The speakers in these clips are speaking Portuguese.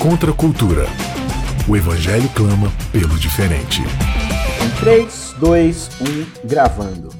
Contra a cultura. O Evangelho clama pelo diferente. 3, 2, 1, gravando.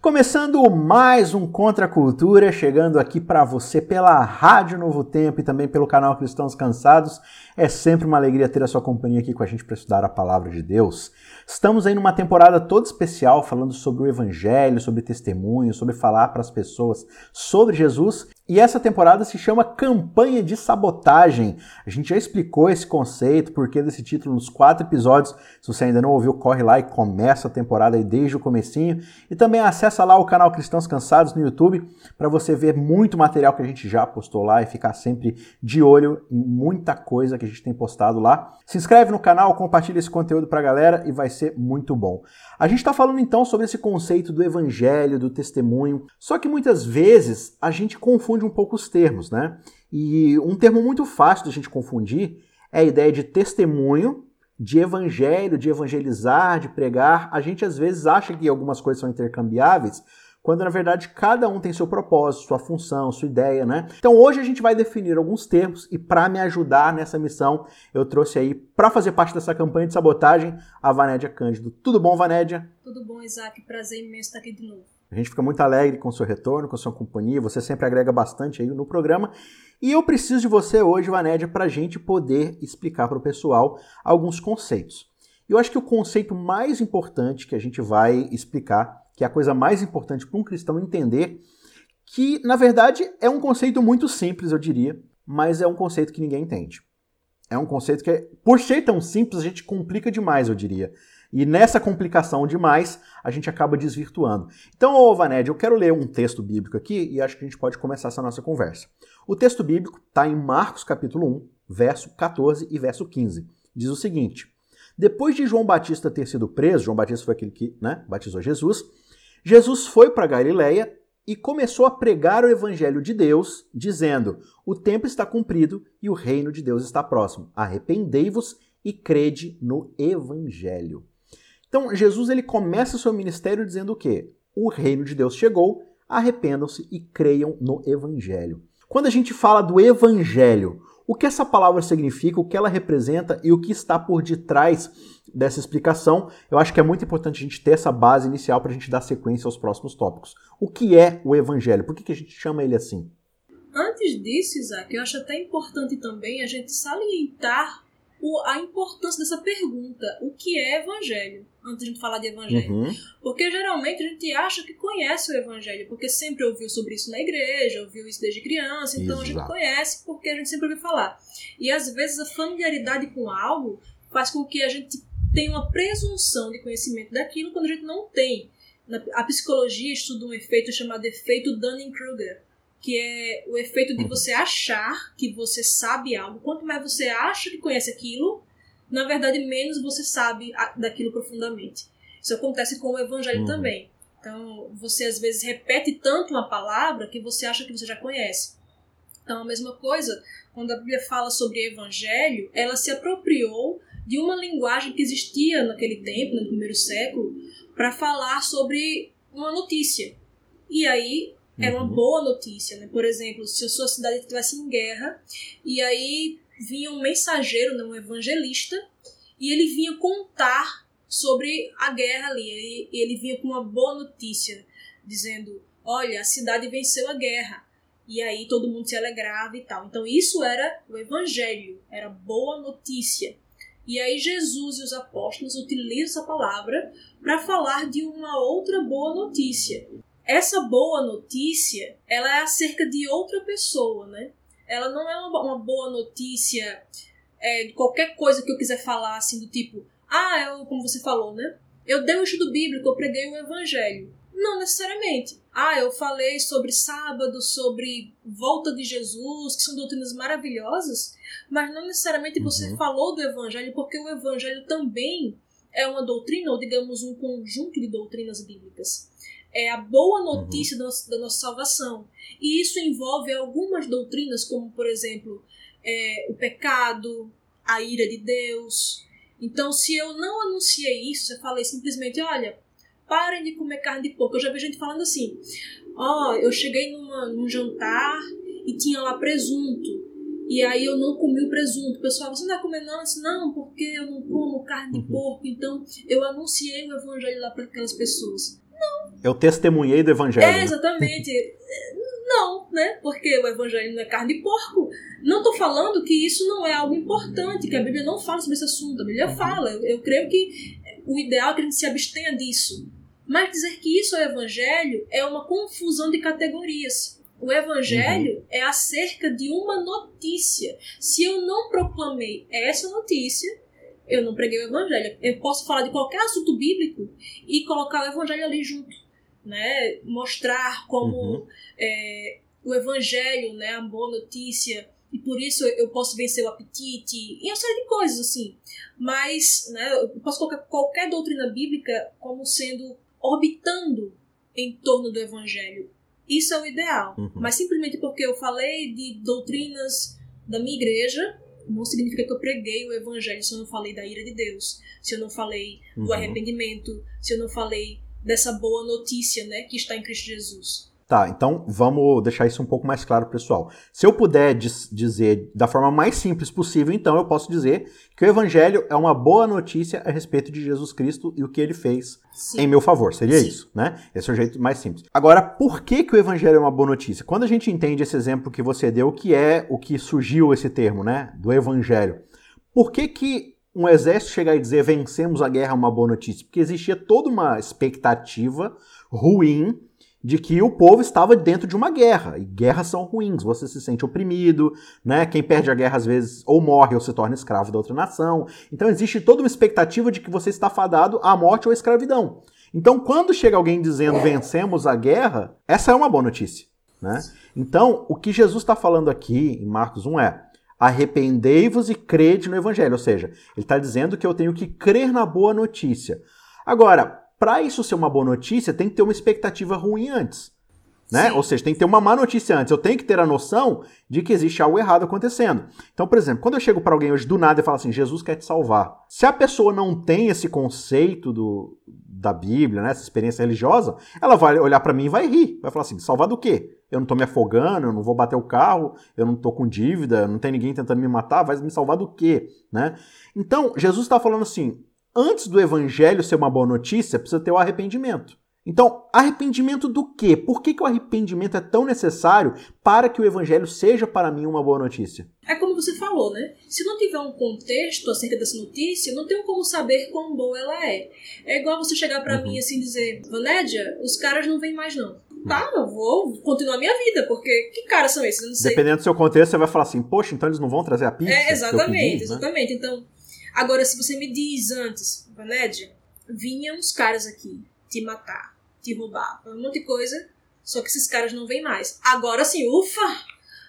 Começando mais um Contra a Cultura, chegando aqui para você pela Rádio Novo Tempo e também pelo canal Cristãos Cansados. É sempre uma alegria ter a sua companhia aqui com a gente para estudar a palavra de Deus. Estamos aí numa temporada toda especial falando sobre o evangelho, sobre testemunho, sobre falar para as pessoas sobre Jesus. E essa temporada se chama Campanha de Sabotagem. A gente já explicou esse conceito, porquê desse título nos quatro episódios. Se você ainda não ouviu, corre lá e começa a temporada aí desde o comecinho. E também acessa lá o canal Cristãos Cansados no YouTube para você ver muito material que a gente já postou lá e ficar sempre de olho em muita coisa que a gente tem postado lá. Se inscreve no canal, compartilha esse conteúdo para a galera e vai ser muito bom. A gente está falando então sobre esse conceito do evangelho, do testemunho, só que muitas vezes a gente confunde um pouco os termos, né? E um termo muito fácil de a gente confundir é a ideia de testemunho, de evangelho, de evangelizar, de pregar. A gente às vezes acha que algumas coisas são intercambiáveis, quando na verdade cada um tem seu propósito, sua função, sua ideia, né? Então hoje a gente vai definir alguns termos e para me ajudar nessa missão, eu trouxe aí para fazer parte dessa campanha de sabotagem a Vanédia Cândido. Tudo bom, Vanédia? Tudo bom, Isaac. Prazer imenso estar aqui de novo. A gente fica muito alegre com o seu retorno, com a sua companhia. Você sempre agrega bastante aí no programa. E eu preciso de você hoje, Vanédia, para a gente poder explicar para o pessoal alguns conceitos. Eu acho que o conceito mais importante que a gente vai explicar que é a coisa mais importante para um cristão entender, que na verdade é um conceito muito simples, eu diria, mas é um conceito que ninguém entende. É um conceito que, por ser tão simples, a gente complica demais, eu diria. E nessa complicação demais, a gente acaba desvirtuando. Então, ô Vaned, eu quero ler um texto bíblico aqui e acho que a gente pode começar essa nossa conversa. O texto bíblico está em Marcos capítulo 1, verso 14 e verso 15. Diz o seguinte: Depois de João Batista ter sido preso, João Batista foi aquele que né, batizou Jesus, Jesus foi para Galiléia e começou a pregar o evangelho de Deus, dizendo: O tempo está cumprido e o reino de Deus está próximo. Arrependei-vos e crede no evangelho. Então, Jesus ele começa seu ministério dizendo o quê? O reino de Deus chegou, arrependam-se e creiam no evangelho. Quando a gente fala do evangelho, o que essa palavra significa, o que ela representa e o que está por detrás dessa explicação, eu acho que é muito importante a gente ter essa base inicial para a gente dar sequência aos próximos tópicos. O que é o Evangelho? Por que, que a gente chama ele assim? Antes disso, Isaac, eu acho até importante também a gente salientar o, a importância dessa pergunta: o que é Evangelho? Antes de a gente falar de Evangelho. Uhum. Porque geralmente a gente acha que conhece o Evangelho, porque sempre ouviu sobre isso na igreja, ouviu isso desde criança, então Exato. a gente conhece porque a gente sempre ouviu falar. E às vezes a familiaridade com algo faz com que a gente tem uma presunção de conhecimento daquilo quando a gente não tem. A psicologia estuda um efeito chamado efeito Dunning-Kruger, que é o efeito de você achar que você sabe algo. Quanto mais você acha que conhece aquilo, na verdade, menos você sabe daquilo profundamente. Isso acontece com o evangelho uhum. também. Então, você às vezes repete tanto uma palavra que você acha que você já conhece. Então, a mesma coisa, quando a Bíblia fala sobre evangelho, ela se apropriou de uma linguagem que existia naquele tempo, no primeiro século, para falar sobre uma notícia. E aí era uma uhum. boa notícia, né? Por exemplo, se a sua cidade estivesse em guerra e aí vinha um mensageiro, né, um evangelista, e ele vinha contar sobre a guerra ali. Ele, ele vinha com uma boa notícia, dizendo: Olha, a cidade venceu a guerra. E aí todo mundo se alegrava e tal. Então isso era o evangelho, era boa notícia. E aí Jesus e os apóstolos utilizam essa palavra para falar de uma outra boa notícia. Essa boa notícia, ela é acerca de outra pessoa, né? Ela não é uma, boa notícia é, de qualquer coisa que eu quiser falar, assim, do tipo, ah, eu, como você falou, né? Eu dei um estudo bíblico, eu preguei o evangelho. Não necessariamente. Ah, eu falei sobre sábado, sobre volta de Jesus, que são doutrinas maravilhosas, mas não necessariamente você uhum. falou do evangelho, porque o evangelho também é uma doutrina, ou digamos, um conjunto de doutrinas bíblicas. É a boa notícia uhum. da, nossa, da, nossa, salvação. E isso envolve algumas doutrinas, como, por exemplo, é, o pecado, a ira de Deus. Então, se eu não anunciei isso, eu falei simplesmente, olha, parem de comer carne de porco. Eu já vi gente falando assim, ó, oh, eu cheguei numa, num jantar e tinha lá presunto. e aí eu não comi o presunto. O pessoal, você não vai comer não? Eu disse, não, porque eu não como carne de uhum. porco. Então eu anunciei o evangelho lá para aquelas pessoas. Eu testemunhei do evangelho. É, né? exatamente. não, né? Porque o evangelho não é carne de porco. Não estou falando que isso não é algo importante, que a Bíblia não fala sobre esse assunto. A Bíblia uhum. fala. Eu, eu creio que o ideal é que a gente se abstenha disso. Mas dizer que isso é evangelho é uma confusão de categorias. O evangelho uhum. é acerca de uma notícia. Se eu não proclamei essa notícia, eu não preguei o evangelho. Eu posso falar de qualquer assunto bíblico e colocar o evangelho ali junto, né? Mostrar como uhum. é, o evangelho, né, a boa notícia e por isso eu posso vencer o apetite e uma série de coisas assim. Mas, né, eu posso colocar qualquer doutrina bíblica como sendo orbitando em torno do evangelho isso é o ideal. Uhum. Mas simplesmente porque eu falei de doutrinas da minha igreja, não significa que eu preguei o evangelho se eu não falei da ira de Deus, se eu não falei uhum. do arrependimento, se eu não falei dessa boa notícia, né, que está em Cristo Jesus. Tá, então vamos deixar isso um pouco mais claro, pessoal. Se eu puder dizer da forma mais simples possível, então eu posso dizer que o Evangelho é uma boa notícia a respeito de Jesus Cristo e o que ele fez Sim. em meu favor. Seria Sim. isso, né? Esse é o jeito mais simples. Agora, por que, que o Evangelho é uma boa notícia? Quando a gente entende esse exemplo que você deu, que é o que surgiu esse termo, né? Do Evangelho. Por que, que um exército chegar e dizer vencemos a guerra é uma boa notícia? Porque existia toda uma expectativa ruim de que o povo estava dentro de uma guerra, e guerras são ruins, você se sente oprimido, né? Quem perde a guerra às vezes ou morre ou se torna escravo da outra nação. Então existe toda uma expectativa de que você está fadado à morte ou à escravidão. Então, quando chega alguém dizendo vencemos a guerra, essa é uma boa notícia. Né? Então, o que Jesus está falando aqui em Marcos 1 é: arrependei-vos e crede no Evangelho. Ou seja, ele está dizendo que eu tenho que crer na boa notícia. Agora, para isso ser uma boa notícia, tem que ter uma expectativa ruim antes. Né? Ou seja, tem que ter uma má notícia antes. Eu tenho que ter a noção de que existe algo errado acontecendo. Então, por exemplo, quando eu chego para alguém hoje do nada e falo assim, Jesus quer te salvar. Se a pessoa não tem esse conceito do, da Bíblia, né, essa experiência religiosa, ela vai olhar para mim e vai rir. Vai falar assim, salvar do quê? Eu não tô me afogando, eu não vou bater o carro, eu não tô com dívida, não tem ninguém tentando me matar, vai me salvar do quê? Né? Então, Jesus está falando assim, antes do evangelho ser uma boa notícia, precisa ter o arrependimento. Então, arrependimento do quê? Por que, que o arrependimento é tão necessário para que o evangelho seja para mim uma boa notícia? É como você falou, né? Se não tiver um contexto acerca dessa notícia, não tem como saber quão boa ela é. É igual você chegar para uhum. mim assim e dizer: Vanédia, os caras não vêm mais não. Tá, eu vou continuar minha vida, porque que caras são esses? Eu não sei. Dependendo do seu contexto, você vai falar assim: poxa, então eles não vão trazer a pizza? É, exatamente, pedi, exatamente. Né? Então Agora, se você me diz antes, Vanédia, vinham uns caras aqui te matar, te roubar, um monte de coisa, só que esses caras não vêm mais. Agora sim, ufa!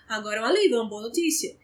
Agora é um alívio, é uma boa notícia.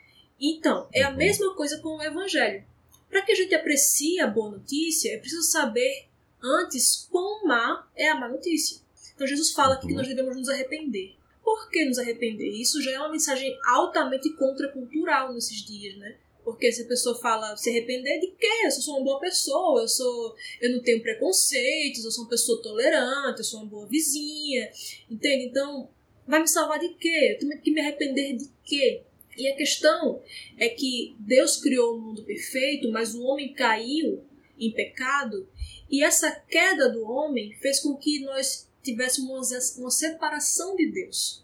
Então, é a uhum. mesma coisa com o Evangelho. Para que a gente aprecie a boa notícia, é preciso saber antes quão má é a má notícia. Então, Jesus fala aqui que uhum. nós devemos nos arrepender. Por que nos arrepender? Isso já é uma mensagem altamente contracultural nesses dias, né? Porque se a pessoa fala se arrepender de quê? Eu sou uma boa pessoa, eu sou, eu não tenho preconceitos, eu sou uma pessoa tolerante, eu sou uma boa vizinha, entende? Então, vai me salvar de quê? Eu tenho que me arrepender de quê? E a questão é que Deus criou o um mundo perfeito, mas o homem caiu em pecado, e essa queda do homem fez com que nós tivéssemos uma separação de Deus.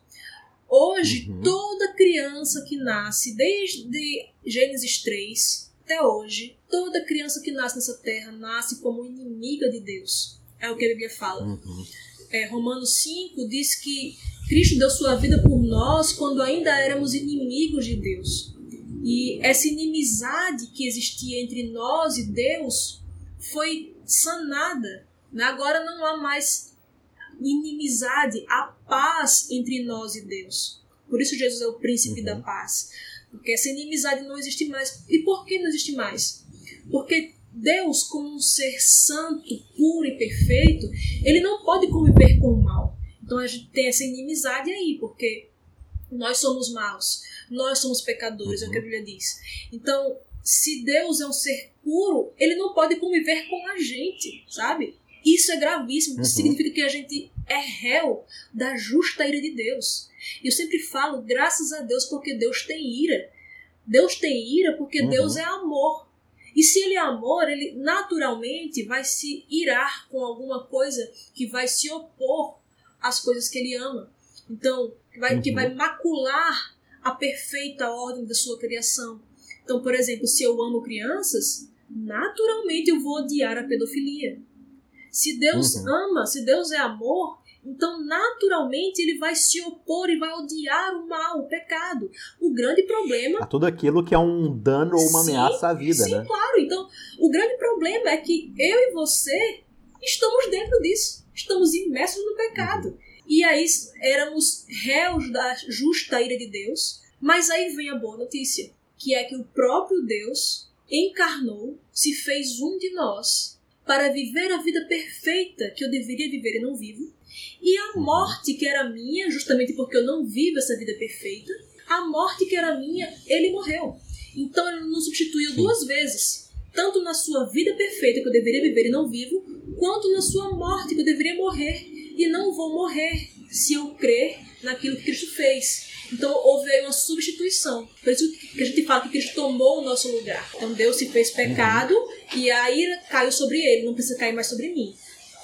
Hoje, uhum. toda criança que nasce, desde Gênesis 3 até hoje, toda criança que nasce nessa terra nasce como inimiga de Deus. É o que a Bíblia fala. Uhum. É, Romanos 5 diz que Cristo deu sua vida por nós quando ainda éramos inimigos de Deus. E essa inimizade que existia entre nós e Deus foi sanada. Agora não há mais inimizade, a paz entre nós e Deus. Por isso Jesus é o príncipe uhum. da paz. Porque essa inimizade não existe mais. E por que não existe mais? Porque Deus, como um ser santo, puro e perfeito, ele não pode conviver com o mal. Então a gente tem essa inimizade aí, porque nós somos maus, nós somos pecadores, é o que a uhum. Bíblia diz. Então, se Deus é um ser puro, ele não pode conviver com a gente, sabe? Isso é gravíssimo, uhum. significa que a gente é réu da justa ira de Deus. E eu sempre falo, graças a Deus, porque Deus tem ira. Deus tem ira porque uhum. Deus é amor. E se ele é amor, ele naturalmente vai se irar com alguma coisa que vai se opor às coisas que ele ama. Então, vai, uhum. que vai macular a perfeita ordem da sua criação. Então, por exemplo, se eu amo crianças, naturalmente eu vou odiar a pedofilia. Se Deus uhum. ama, se Deus é amor, então naturalmente ele vai se opor e vai odiar o mal, o pecado. O grande problema. A tudo aquilo que é um dano ou uma sim, ameaça à vida, sim, né? Sim, claro. Então, o grande problema é que eu e você estamos dentro disso. Estamos imersos no pecado. Uhum. E aí éramos réus da justa ira de Deus. Mas aí vem a boa notícia, que é que o próprio Deus encarnou, se fez um de nós, para viver a vida perfeita que eu deveria viver e não vivo. E a morte que era minha, justamente porque eu não vivo essa vida perfeita, a morte que era minha, ele morreu. Então ele nos substituiu duas vezes, tanto na sua vida perfeita que eu deveria viver e não vivo, quanto na sua morte que eu deveria morrer e não vou morrer se eu crer naquilo que Cristo fez. Então houve aí uma substituição. Por isso que a gente fala que Cristo tomou o nosso lugar. Então Deus se fez pecado uhum. e a ira caiu sobre ele, não precisa cair mais sobre mim.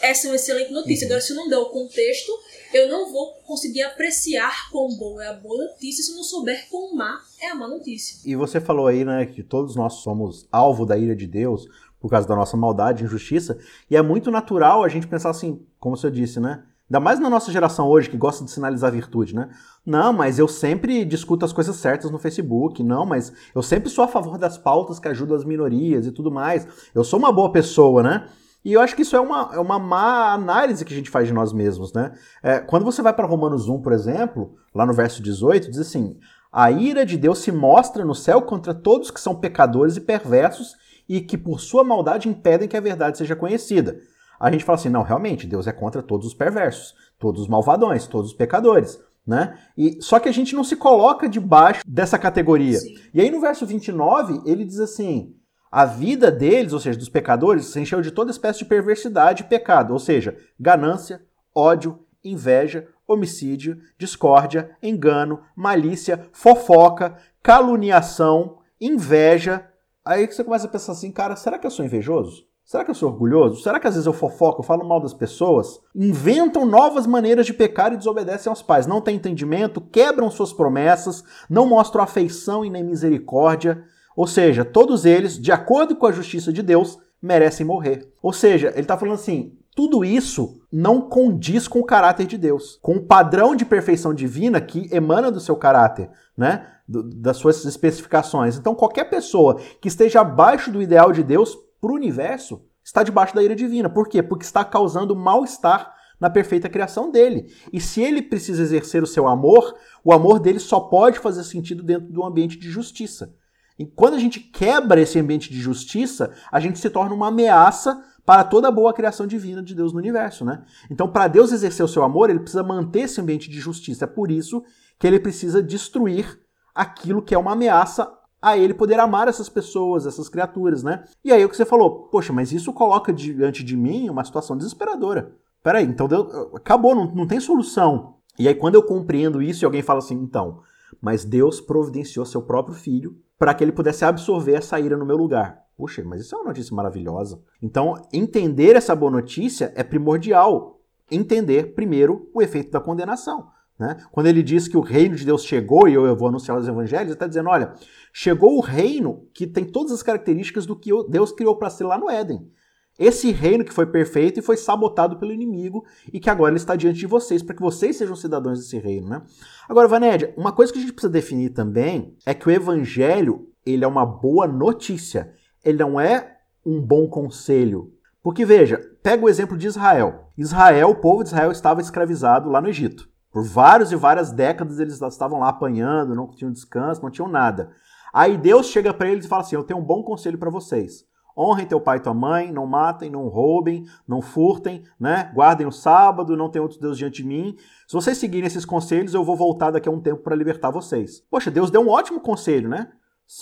Essa é uma excelente notícia. Uhum. Agora, se eu não der o contexto, eu não vou conseguir apreciar quão boa é a boa notícia se eu não souber quão má é a má notícia. E você falou aí, né, que todos nós somos alvo da ira de Deus por causa da nossa maldade injustiça, e é muito natural a gente pensar assim, como você disse, né? Ainda mais na nossa geração hoje, que gosta de sinalizar virtude, né? Não, mas eu sempre discuto as coisas certas no Facebook. Não, mas eu sempre sou a favor das pautas que ajudam as minorias e tudo mais. Eu sou uma boa pessoa, né? E eu acho que isso é uma, é uma má análise que a gente faz de nós mesmos, né? É, quando você vai para Romanos 1, por exemplo, lá no verso 18, diz assim: A ira de Deus se mostra no céu contra todos que são pecadores e perversos e que por sua maldade impedem que a verdade seja conhecida a gente fala assim, não, realmente, Deus é contra todos os perversos, todos os malvadões, todos os pecadores. Né? E, só que a gente não se coloca debaixo dessa categoria. Sim. E aí no verso 29, ele diz assim: a vida deles, ou seja, dos pecadores, se encheu de toda espécie de perversidade e pecado, ou seja, ganância, ódio, inveja, homicídio, discórdia, engano, malícia, fofoca, caluniação, inveja. Aí você começa a pensar assim, cara, será que eu sou invejoso? Será que eu sou orgulhoso? Será que às vezes eu fofoco, eu falo mal das pessoas? Inventam novas maneiras de pecar e desobedecem aos pais. Não têm entendimento, quebram suas promessas, não mostram afeição e nem misericórdia. Ou seja, todos eles, de acordo com a justiça de Deus, merecem morrer. Ou seja, ele está falando assim: tudo isso não condiz com o caráter de Deus, com o padrão de perfeição divina que emana do seu caráter, né? das suas especificações. Então, qualquer pessoa que esteja abaixo do ideal de Deus para o universo está debaixo da ira divina. Por quê? Porque está causando mal-estar na perfeita criação dele. E se ele precisa exercer o seu amor, o amor dele só pode fazer sentido dentro do ambiente de justiça. E quando a gente quebra esse ambiente de justiça, a gente se torna uma ameaça para toda a boa criação divina de Deus no universo, né? Então, para Deus exercer o seu amor, ele precisa manter esse ambiente de justiça. É por isso que ele precisa destruir aquilo que é uma ameaça a ele poder amar essas pessoas, essas criaturas, né? E aí o que você falou, poxa, mas isso coloca diante de mim uma situação desesperadora. Peraí, então deu, acabou, não, não tem solução. E aí quando eu compreendo isso e alguém fala assim, então, mas Deus providenciou seu próprio filho para que ele pudesse absorver essa ira no meu lugar. Puxa, mas isso é uma notícia maravilhosa. Então, entender essa boa notícia é primordial. Entender primeiro o efeito da condenação. Né? Quando ele diz que o reino de Deus chegou, e eu vou anunciar os evangelhos, ele está dizendo: olha, chegou o reino que tem todas as características do que Deus criou para ser lá no Éden. Esse reino que foi perfeito e foi sabotado pelo inimigo e que agora ele está diante de vocês, para que vocês sejam cidadãos desse reino. Né? Agora, Vanédia, uma coisa que a gente precisa definir também é que o evangelho ele é uma boa notícia, ele não é um bom conselho. Porque veja, pega o exemplo de Israel. Israel, o povo de Israel estava escravizado lá no Egito. Por vários e várias décadas eles estavam lá apanhando, não tinham descanso, não tinham nada. Aí Deus chega para eles e fala assim: Eu tenho um bom conselho para vocês. Honrem teu pai e tua mãe, não matem, não roubem, não furtem, né? Guardem o sábado, não tem outros deuses diante de mim. Se vocês seguirem esses conselhos, eu vou voltar daqui a um tempo para libertar vocês. Poxa, Deus deu um ótimo conselho, né?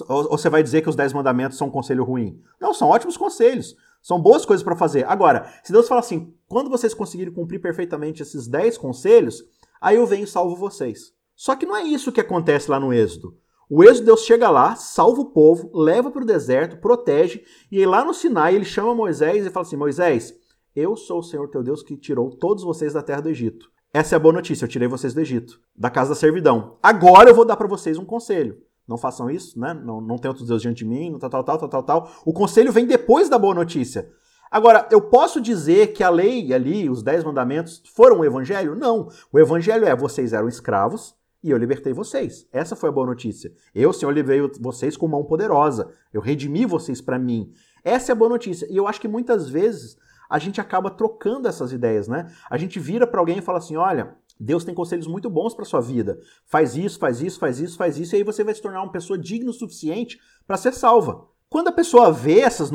Ou você vai dizer que os dez mandamentos são um conselho ruim? Não, são ótimos conselhos. São boas coisas para fazer. Agora, se Deus fala assim, quando vocês conseguirem cumprir perfeitamente esses dez conselhos, aí eu venho e salvo vocês. Só que não é isso que acontece lá no Êxodo. O êxodo, Deus chega lá, salva o povo, leva para o deserto, protege, e aí lá no Sinai ele chama Moisés e fala assim: Moisés, eu sou o Senhor teu Deus que tirou todos vocês da terra do Egito. Essa é a boa notícia, eu tirei vocês do Egito, da casa da servidão. Agora eu vou dar para vocês um conselho. Não façam isso, né? Não, não tem outros deuses diante de mim, tal, tal, tal, tal, tal, tal. O conselho vem depois da boa notícia. Agora, eu posso dizer que a lei ali, os dez mandamentos, foram o evangelho? Não. O evangelho é vocês eram escravos, e eu libertei vocês. Essa foi a boa notícia. Eu, Senhor, livrei vocês com mão poderosa. Eu redimi vocês para mim. Essa é a boa notícia. E eu acho que muitas vezes a gente acaba trocando essas ideias, né? A gente vira para alguém e fala assim: olha, Deus tem conselhos muito bons para sua vida. Faz isso, faz isso, faz isso, faz isso, e aí você vai se tornar uma pessoa digna o suficiente para ser salva. Quando a pessoa vê essas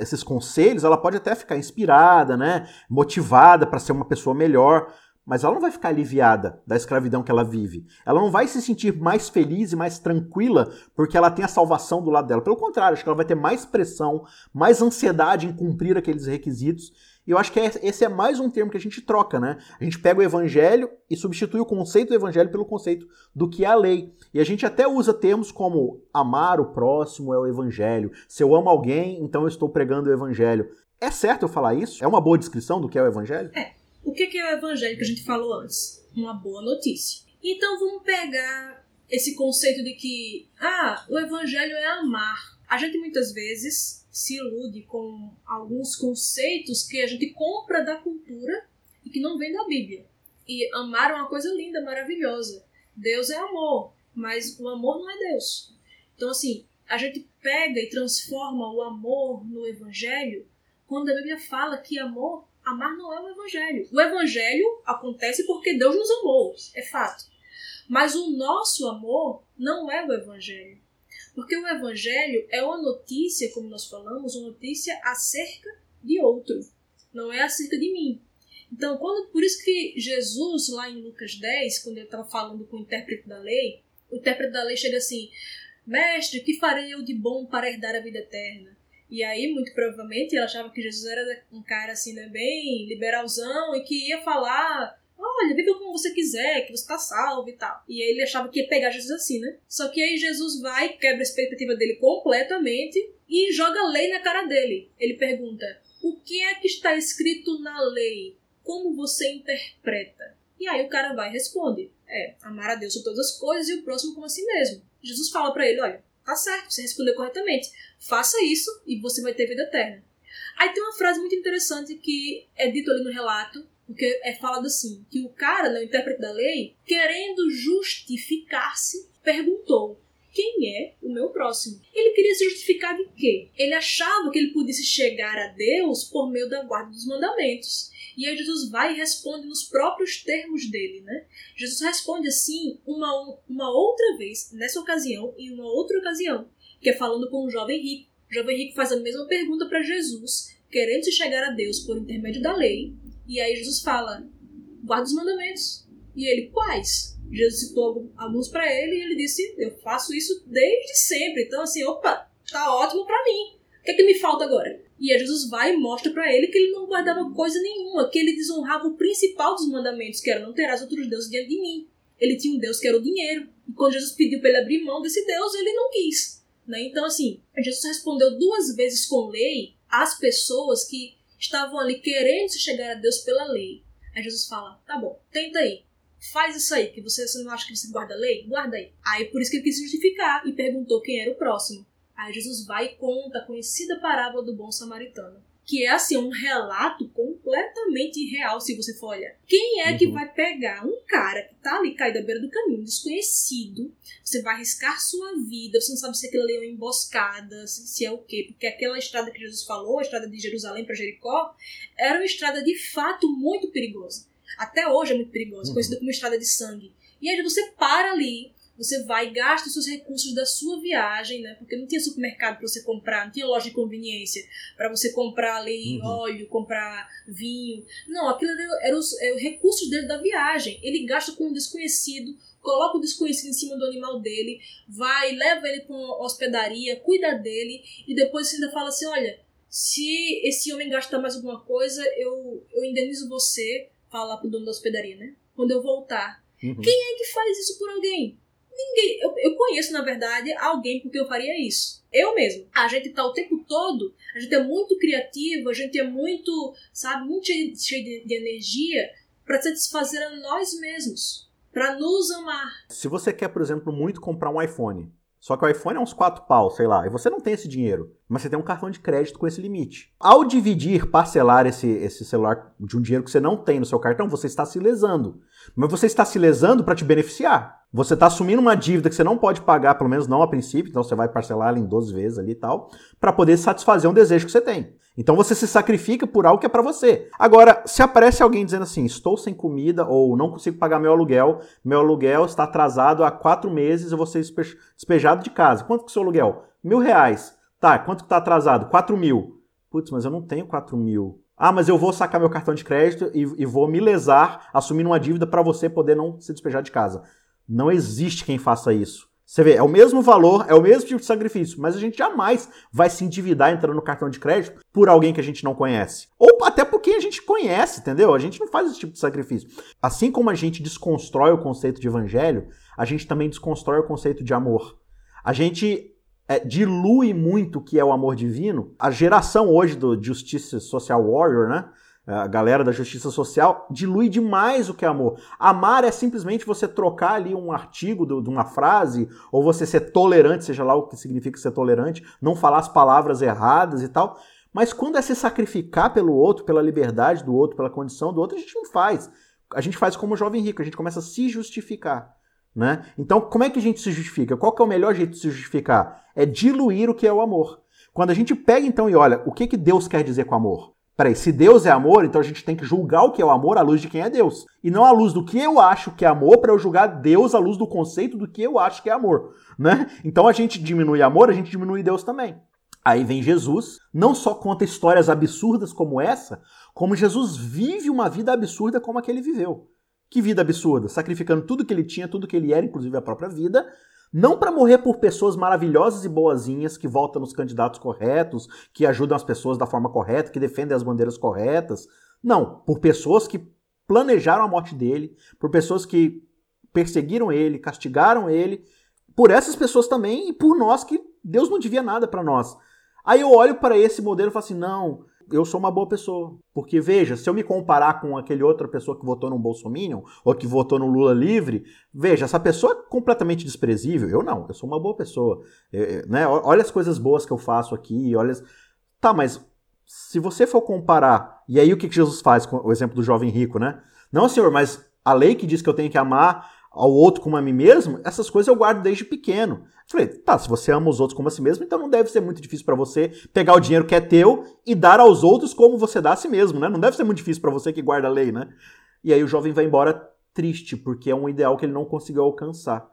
esses conselhos, ela pode até ficar inspirada, né? motivada para ser uma pessoa melhor mas ela não vai ficar aliviada da escravidão que ela vive. Ela não vai se sentir mais feliz e mais tranquila porque ela tem a salvação do lado dela. Pelo contrário, acho que ela vai ter mais pressão, mais ansiedade em cumprir aqueles requisitos. E eu acho que é, esse é mais um termo que a gente troca, né? A gente pega o evangelho e substitui o conceito do evangelho pelo conceito do que é a lei. E a gente até usa termos como amar o próximo é o evangelho. Se eu amo alguém, então eu estou pregando o evangelho. É certo eu falar isso? É uma boa descrição do que é o evangelho? É. O que é o evangelho que a gente falou antes? Uma boa notícia. Então vamos pegar esse conceito de que, ah, o evangelho é amar. A gente muitas vezes se ilude com alguns conceitos que a gente compra da cultura e que não vem da Bíblia. E amar é uma coisa linda, maravilhosa. Deus é amor, mas o amor não é Deus. Então, assim, a gente pega e transforma o amor no evangelho quando a Bíblia fala que amor amar não é o evangelho. O evangelho acontece porque Deus nos amou, é fato. Mas o nosso amor não é o evangelho. Porque o evangelho é uma notícia, como nós falamos, uma notícia acerca de outro, não é acerca de mim. Então, quando, por isso que Jesus, lá em Lucas 10, quando ele estava falando com o intérprete da lei, o intérprete da lei chega assim: Mestre, que farei eu de bom para herdar a vida eterna? E aí, muito provavelmente, ela achava que Jesus era um cara assim, né, bem liberalzão e que ia falar: olha, viva como você quiser, que você tá salvo e tal. E ele achava que ia pegar Jesus assim, né? Só que aí Jesus vai, quebra a expectativa dele completamente e joga a lei na cara dele. Ele pergunta: o que é que está escrito na lei? Como você interpreta? E aí o cara vai e responde: é, amar a Deus sobre todas as coisas e o próximo como a si mesmo. Jesus fala para ele: olha, Tá certo, você respondeu corretamente. Faça isso e você vai ter vida eterna. Aí tem uma frase muito interessante que é dito ali no relato, porque é falado assim, que o cara, né, o intérprete da lei, querendo justificar-se, perguntou: quem é o meu próximo? Ele queria se justificar de quê? Ele achava que ele pudesse chegar a Deus por meio da guarda dos mandamentos. E aí Jesus vai e responde nos próprios termos dele, né? Jesus responde assim uma, uma outra vez, nessa ocasião, e uma outra ocasião, que é falando com um jovem rico. O jovem rico faz a mesma pergunta para Jesus, querendo se chegar a Deus por intermédio da lei. E aí Jesus fala: guarda os mandamentos. E ele, quais? Jesus citou alguns para ele e ele disse: Eu faço isso desde sempre. Então, assim, opa, tá ótimo para mim. O que, é que me falta agora? E aí Jesus vai e mostra para ele que ele não guardava coisa nenhuma, que ele desonrava o principal dos mandamentos, que era não terás outros deuses diante de mim. Ele tinha um Deus que era o dinheiro. E quando Jesus pediu para ele abrir mão desse Deus, ele não quis. Né? Então, assim, Jesus respondeu duas vezes com lei às pessoas que estavam ali querendo se chegar a Deus pela lei. Aí Jesus fala: tá bom, tenta aí. Faz isso aí, que você, você não acha que você guarda a lei? Guarda aí. Aí por isso que ele quis justificar e perguntou quem era o próximo. Aí Jesus vai e conta a conhecida parábola do bom samaritano. Que é assim, um relato completamente irreal, se você for olhar. Quem é uhum. que vai pegar um cara que tá ali caído à beira do caminho, desconhecido, você vai arriscar sua vida, você não sabe se aquilo ali é uma emboscada, se é o quê, porque aquela estrada que Jesus falou, a estrada de Jerusalém para Jericó, era uma estrada de fato muito perigosa. Até hoje é muito perigosa, uhum. conhecida como estrada de sangue. E aí você para ali, você vai e gasta os seus recursos da sua viagem, né? Porque não tinha supermercado para você comprar, não tinha loja de conveniência para você comprar ali uhum. óleo, comprar vinho. Não, aquilo era os, é, recursos dele da viagem. Ele gasta com um desconhecido, coloca o desconhecido em cima do animal dele, vai, leva ele para uma hospedaria, cuida dele e depois você ainda fala assim, olha, se esse homem gastar mais alguma coisa, eu, eu indenizo você, fala para o dono da hospedaria, né? Quando eu voltar. Uhum. Quem é que faz isso por alguém? Ninguém. Eu, eu conheço, na verdade, alguém porque eu faria isso. Eu mesmo. A gente tá o tempo todo, a gente é muito criativo, a gente é muito, sabe, muito cheio, cheio de, de energia para satisfazer a nós mesmos, para nos amar. Se você quer, por exemplo, muito comprar um iPhone, só que o iPhone é uns 4 pau, sei lá, e você não tem esse dinheiro, mas você tem um cartão de crédito com esse limite. Ao dividir, parcelar esse, esse celular de um dinheiro que você não tem no seu cartão, você está se lesando. Mas você está se lesando para te beneficiar. Você está assumindo uma dívida que você não pode pagar, pelo menos não a princípio, então você vai parcelar ela em 12 vezes ali e tal, para poder satisfazer um desejo que você tem. Então você se sacrifica por algo que é para você. Agora, se aparece alguém dizendo assim, estou sem comida ou não consigo pagar meu aluguel, meu aluguel está atrasado há quatro meses, eu vou ser despejado de casa. Quanto que é o seu aluguel? Mil reais. Tá, quanto que está atrasado? Quatro mil. Putz, mas eu não tenho quatro mil. Ah, mas eu vou sacar meu cartão de crédito e, e vou me lesar assumindo uma dívida para você poder não se despejar de casa. Não existe quem faça isso. Você vê, é o mesmo valor, é o mesmo tipo de sacrifício, mas a gente jamais vai se endividar entrando no cartão de crédito por alguém que a gente não conhece. Ou até porque a gente conhece, entendeu? A gente não faz esse tipo de sacrifício. Assim como a gente desconstrói o conceito de evangelho, a gente também desconstrói o conceito de amor. A gente é, dilui muito o que é o amor divino. A geração hoje do Justice Social Warrior, né? A galera da justiça social dilui demais o que é amor. Amar é simplesmente você trocar ali um artigo de uma frase, ou você ser tolerante, seja lá o que significa ser tolerante, não falar as palavras erradas e tal. Mas quando é se sacrificar pelo outro, pela liberdade do outro, pela condição do outro, a gente não faz. A gente faz como o jovem rico, a gente começa a se justificar. Né? Então, como é que a gente se justifica? Qual é o melhor jeito de se justificar? É diluir o que é o amor. Quando a gente pega então e olha o que, que Deus quer dizer com amor, Peraí, se Deus é amor, então a gente tem que julgar o que é o amor à luz de quem é Deus. E não à luz do que eu acho que é amor, para eu julgar Deus à luz do conceito do que eu acho que é amor. Né? Então a gente diminui amor, a gente diminui Deus também. Aí vem Jesus, não só conta histórias absurdas como essa, como Jesus vive uma vida absurda como a que ele viveu. Que vida absurda? Sacrificando tudo que ele tinha, tudo que ele era, inclusive a própria vida, não para morrer por pessoas maravilhosas e boazinhas que votam nos candidatos corretos, que ajudam as pessoas da forma correta, que defendem as bandeiras corretas. Não, por pessoas que planejaram a morte dele, por pessoas que perseguiram ele, castigaram ele, por essas pessoas também e por nós que Deus não devia nada para nós. Aí eu olho para esse modelo e falo assim: não, eu sou uma boa pessoa. Porque, veja, se eu me comparar com aquele outra pessoa que votou no Bolsominion, ou que votou no Lula livre, veja, essa pessoa é completamente desprezível. Eu não, eu sou uma boa pessoa. É, né? Olha as coisas boas que eu faço aqui, olha. Tá, mas se você for comparar, e aí o que Jesus faz com o exemplo do jovem rico, né? Não, senhor, mas a lei que diz que eu tenho que amar ao outro como a mim mesmo, essas coisas eu guardo desde pequeno. Falei, tá, se você ama os outros como a si mesmo, então não deve ser muito difícil para você pegar o dinheiro que é teu e dar aos outros como você dá a si mesmo, né? Não deve ser muito difícil para você que guarda a lei, né? E aí o jovem vai embora triste, porque é um ideal que ele não conseguiu alcançar.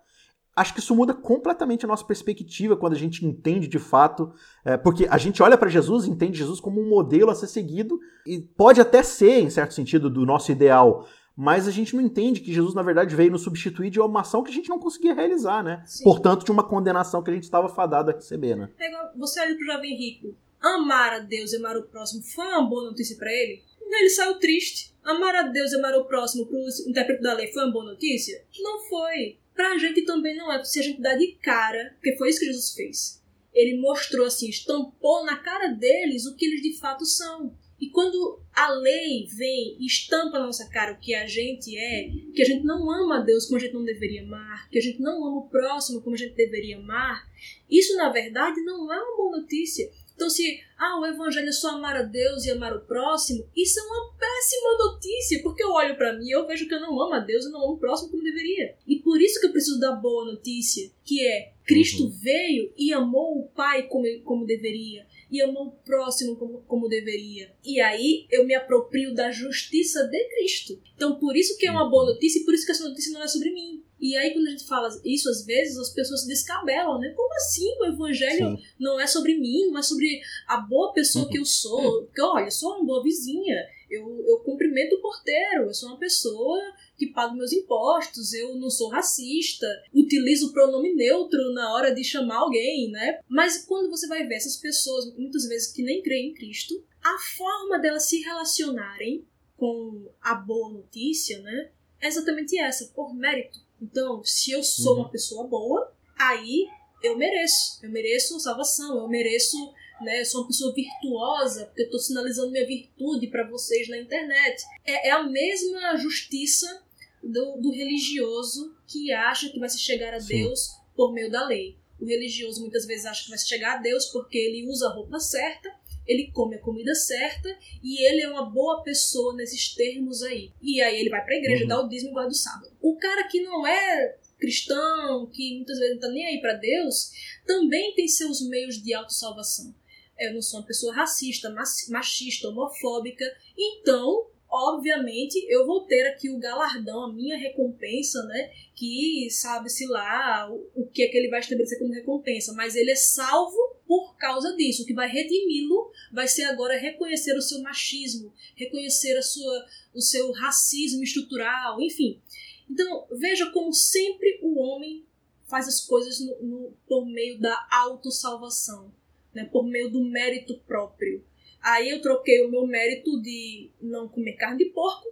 Acho que isso muda completamente a nossa perspectiva quando a gente entende de fato, é, porque a gente olha para Jesus entende Jesus como um modelo a ser seguido e pode até ser, em certo sentido, do nosso ideal, mas a gente não entende que Jesus, na verdade, veio nos substituir de uma ação que a gente não conseguia realizar, né? Sim. Portanto, de uma condenação que a gente estava fadado a receber, né? Você olha pro jovem rico, amar a Deus e amar o próximo foi uma boa notícia para ele? Ele saiu triste. Amar a Deus e amar o próximo pro intérprete da lei foi uma boa notícia? Não foi. Pra gente também não é, se a gente dá de cara, porque foi isso que Jesus fez. Ele mostrou assim, estampou na cara deles o que eles de fato são. E quando a lei vem e estampa na nossa cara o que a gente é, que a gente não ama a Deus como a gente não deveria amar, que a gente não ama o próximo como a gente deveria amar, isso na verdade não é uma boa notícia. Então, se ah, o evangelho é só amar a Deus e amar o próximo, isso é uma péssima notícia, porque eu olho para mim e eu vejo que eu não amo a Deus e não amo o próximo como deveria. E por isso que eu preciso da boa notícia, que é Cristo uhum. veio e amou o Pai como, como deveria e amou o próximo como, como deveria. E aí eu me aproprio da justiça de Cristo. Então por isso que é uma boa notícia e por isso que essa notícia não é sobre mim. E aí, quando a gente fala isso, às vezes as pessoas se descabelam, né? Como assim o evangelho Sim. não é sobre mim, não é sobre a boa pessoa que eu sou? Porque, olha, eu sou uma boa vizinha, eu, eu cumprimento o porteiro, eu sou uma pessoa que pago meus impostos, eu não sou racista, utilizo o pronome neutro na hora de chamar alguém, né? Mas quando você vai ver essas pessoas, muitas vezes que nem creem em Cristo, a forma delas se relacionarem com a boa notícia, né? É exatamente essa, por mérito Então, se eu sou uhum. uma pessoa boa, aí eu mereço. Eu mereço salvação, eu mereço, né? Sou uma pessoa virtuosa, porque eu estou sinalizando minha virtude para vocês na internet. É, é, a mesma justiça do, do, religioso que acha que vai se chegar a Sim. Deus por meio da lei. O religioso muitas vezes acha que vai se chegar a Deus porque ele usa a roupa certa, ele come a comida certa e ele é uma boa pessoa nesses termos aí. E aí ele vai para a igreja, uhum. dá o dízimo e guarda o sábado. O cara que não é cristão, que muitas vezes não tá nem aí para Deus, também tem seus meios de autossalvação. Eu não sou uma pessoa racista, machista, homofóbica, então obviamente eu vou ter aqui o galardão, a minha recompensa, né? Que sabe-se lá o, o que é que ele vai estabelecer como recompensa, mas ele é salvo por causa disso. O que vai redimi-lo vai ser agora reconhecer o seu machismo, reconhecer a sua, o seu racismo estrutural, enfim. Então, veja como sempre o homem faz as coisas no, no, por meio da autossalvação, né? por meio do mérito próprio. Aí eu troquei o meu mérito de não comer carne de porco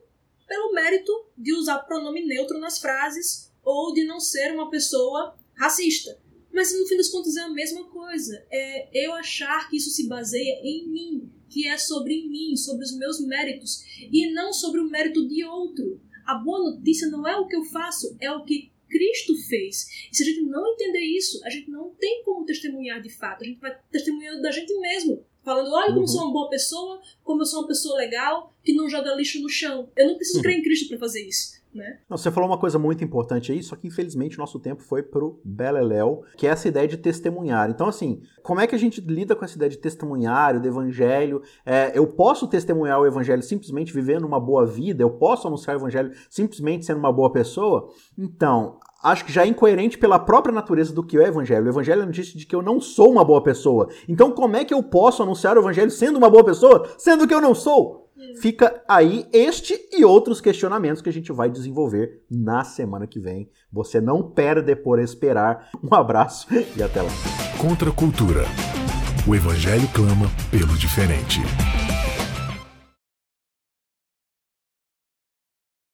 pelo mérito de usar pronome neutro nas frases ou de não ser uma pessoa racista. Mas no fim das contas é a mesma coisa. É eu achar que isso se baseia em mim, que é sobre mim, sobre os meus méritos, e não sobre o mérito de outro. A boa notícia não é o que eu faço, é o que Cristo fez. E se a gente não entender isso, a gente não tem como testemunhar de fato. A gente vai testemunhando da gente mesmo. Falando, olha como eu sou uma boa pessoa, como eu sou uma pessoa legal, que não joga lixo no chão. Eu não preciso crer em Cristo para fazer isso. Né? Você falou uma coisa muito importante aí, só que infelizmente o nosso tempo foi pro Beleléu, que é essa ideia de testemunhar. Então, assim, como é que a gente lida com essa ideia de testemunhário, do evangelho? É, eu posso testemunhar o evangelho simplesmente vivendo uma boa vida? Eu posso anunciar o evangelho simplesmente sendo uma boa pessoa? Então, acho que já é incoerente pela própria natureza do que é o evangelho. O evangelho é a notícia de que eu não sou uma boa pessoa. Então, como é que eu posso anunciar o evangelho sendo uma boa pessoa, sendo que eu não sou? Fica aí este e outros questionamentos que a gente vai desenvolver na semana que vem. Você não perde por esperar. Um abraço e até lá. Contra a cultura. O evangelho clama pelo diferente.